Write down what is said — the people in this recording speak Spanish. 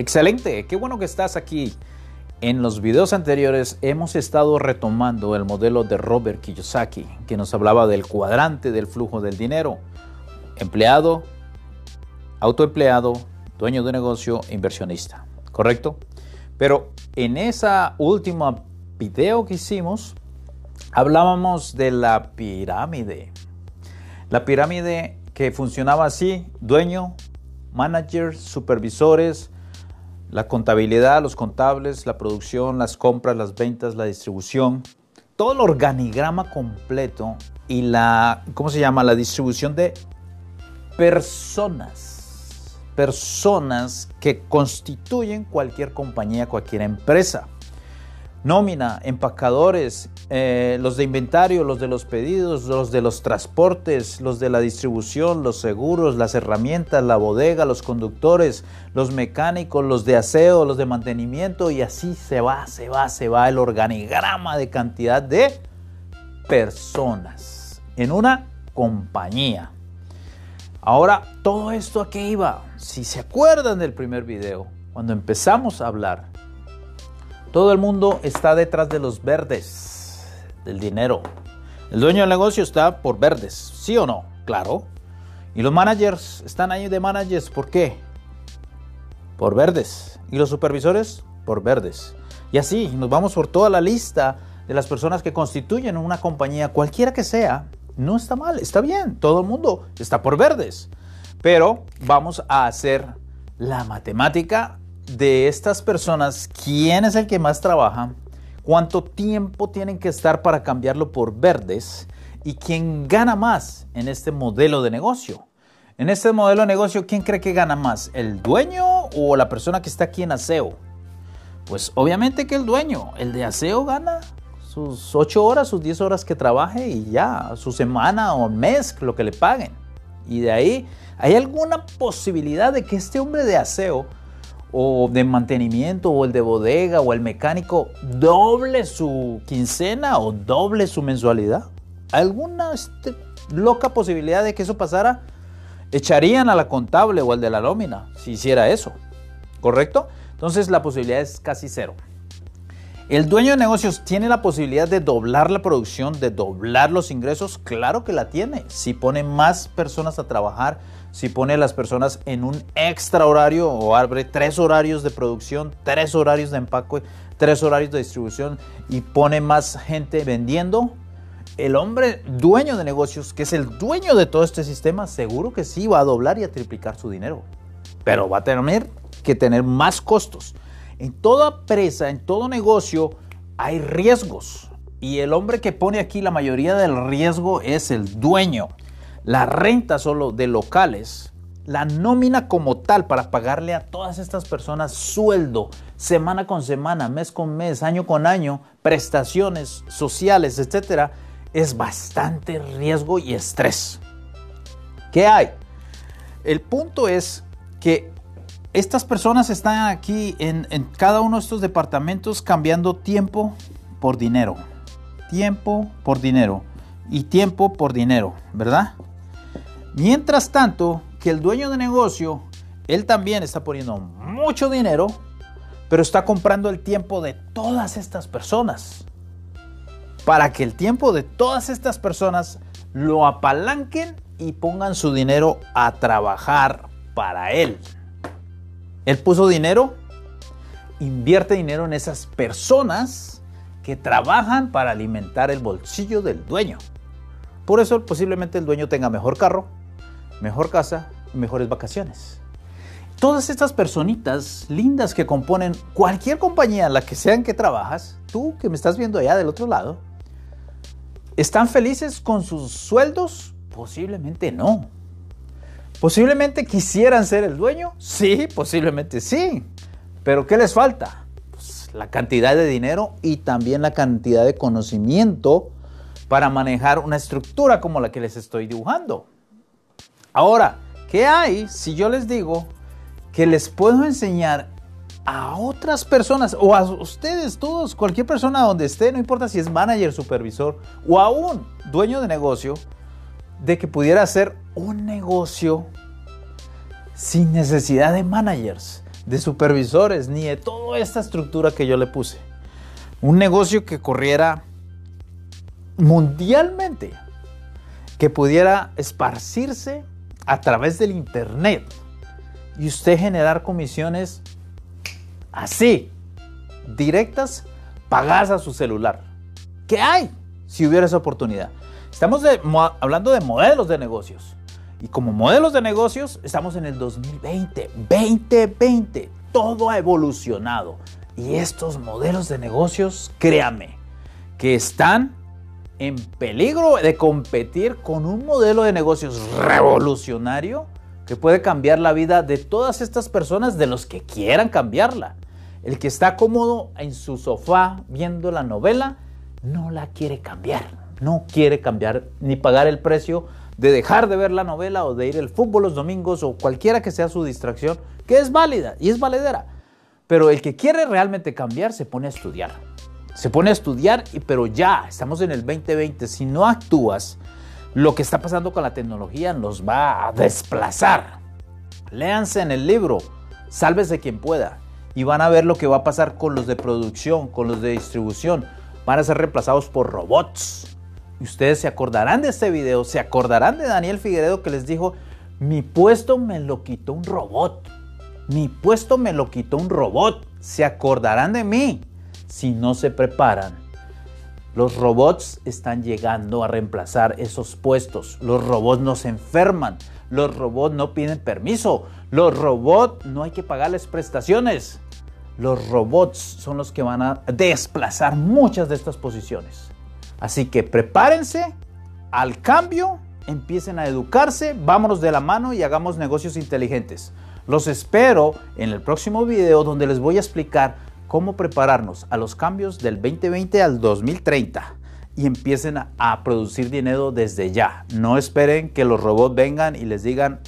Excelente, qué bueno que estás aquí. En los videos anteriores hemos estado retomando el modelo de Robert Kiyosaki, que nos hablaba del cuadrante del flujo del dinero. Empleado, autoempleado, dueño de negocio, inversionista. ¿Correcto? Pero en esa última video que hicimos, hablábamos de la pirámide. La pirámide que funcionaba así, dueño, managers, supervisores, la contabilidad, los contables, la producción, las compras, las ventas, la distribución, todo el organigrama completo y la, ¿cómo se llama? La distribución de personas, personas que constituyen cualquier compañía, cualquier empresa nómina, empacadores, eh, los de inventario, los de los pedidos, los de los transportes, los de la distribución, los seguros, las herramientas, la bodega, los conductores, los mecánicos, los de aseo, los de mantenimiento y así se va, se va, se va el organigrama de cantidad de personas en una compañía. Ahora, todo esto a qué iba? Si se acuerdan del primer video, cuando empezamos a hablar todo el mundo está detrás de los verdes, del dinero. El dueño del negocio está por verdes, ¿sí o no? Claro. Y los managers están ahí de managers, ¿por qué? Por verdes. Y los supervisores, por verdes. Y así nos vamos por toda la lista de las personas que constituyen una compañía, cualquiera que sea. No está mal, está bien. Todo el mundo está por verdes. Pero vamos a hacer la matemática de estas personas, quién es el que más trabaja, cuánto tiempo tienen que estar para cambiarlo por verdes y quién gana más en este modelo de negocio. En este modelo de negocio, ¿quién cree que gana más? ¿El dueño o la persona que está aquí en aseo? Pues obviamente que el dueño, el de aseo gana sus 8 horas, sus 10 horas que trabaje y ya, su semana o mes, lo que le paguen. Y de ahí, ¿hay alguna posibilidad de que este hombre de aseo o de mantenimiento o el de bodega o el mecánico doble su quincena o doble su mensualidad? ¿Alguna este, loca posibilidad de que eso pasara? Echarían a la contable o al de la nómina si hiciera eso, ¿correcto? Entonces la posibilidad es casi cero. ¿El dueño de negocios tiene la posibilidad de doblar la producción, de doblar los ingresos? Claro que la tiene. Si pone más personas a trabajar, si pone a las personas en un extra horario o abre tres horarios de producción, tres horarios de empaque, tres horarios de distribución y pone más gente vendiendo, el hombre dueño de negocios, que es el dueño de todo este sistema, seguro que sí va a doblar y a triplicar su dinero. Pero va a tener que tener más costos. En toda presa, en todo negocio, hay riesgos. Y el hombre que pone aquí la mayoría del riesgo es el dueño la renta solo de locales, la nómina como tal para pagarle a todas estas personas sueldo, semana con semana, mes con mes, año con año, prestaciones sociales, etcétera, es bastante riesgo y estrés. ¿Qué hay? El punto es que estas personas están aquí en, cada uno de estos departamentos cambiando tiempo por dinero. Tiempo por dinero. Y tiempo por dinero, ¿verdad? Mientras tanto, que el dueño de negocio, él también está poniendo mucho dinero, pero está comprando el tiempo de todas estas personas. Para que el tiempo de todas estas personas lo apalanquen y pongan su dinero a trabajar para él. Él puso dinero, invierte dinero en esas personas que trabajan para alimentar el bolsillo del dueño. Por eso posiblemente el dueño tenga mejor carro, mejor casa mejores vacaciones. Todas estas personitas lindas que componen cualquier compañía en la que sean que trabajas, tú que me estás viendo allá del otro lado, ¿están felices con sus sueldos? Posiblemente no. ¿Posiblemente quisieran ser el dueño? Sí, posiblemente sí. Pero ¿qué les falta? Pues la cantidad de dinero y también la cantidad de conocimiento para manejar una estructura como la que les estoy dibujando. Ahora, ¿qué hay si yo les digo que les puedo enseñar a otras personas o a ustedes todos, cualquier persona donde esté, no importa si es manager, supervisor o aún dueño de negocio, de que pudiera hacer un negocio sin necesidad de managers, de supervisores, ni de toda esta estructura que yo le puse. Un negocio que corriera mundialmente, que pudiera esparcirse a través del Internet y usted generar comisiones así, directas, pagadas a su celular. ¿Qué hay si hubiera esa oportunidad? Estamos hablando de modelos de negocios. Y como modelos de negocios, estamos en el 2020, 2020. Todo ha evolucionado. Y estos modelos de negocios, créame, que están en peligro de competir con un modelo de negocios revolucionario que puede cambiar la vida de todas estas personas, de los que quieran cambiarla. El que está cómodo en su sofá viendo la novela, no la quiere cambiar. No quiere cambiar ni pagar el precio de dejar de ver la novela o de ir al fútbol los domingos o cualquiera que sea su distracción, que es válida y es valedera. Pero el que quiere realmente cambiar se pone a estudiar. Se pone a estudiar, pero ya, estamos en el 2020. Si no actúas, lo que está pasando con la tecnología nos va a desplazar. Léanse en el libro, sálvese quien pueda, y van a ver lo que va a pasar con los de producción, con los de distribución. Van a ser reemplazados por robots. Y ustedes se acordarán de este video, se acordarán de Daniel Figueredo que les dijo, mi puesto me lo quitó un robot. Mi puesto me lo quitó un robot. Se acordarán de mí si no se preparan. Los robots están llegando a reemplazar esos puestos. Los robots no se enferman. Los robots no piden permiso. Los robots no hay que pagarles prestaciones. Los robots son los que van a desplazar muchas de estas posiciones. Así que prepárense al cambio, empiecen a educarse, vámonos de la mano y hagamos negocios inteligentes. Los espero en el próximo video donde les voy a explicar cómo prepararnos a los cambios del 2020 al 2030 y empiecen a producir dinero desde ya. No esperen que los robots vengan y les digan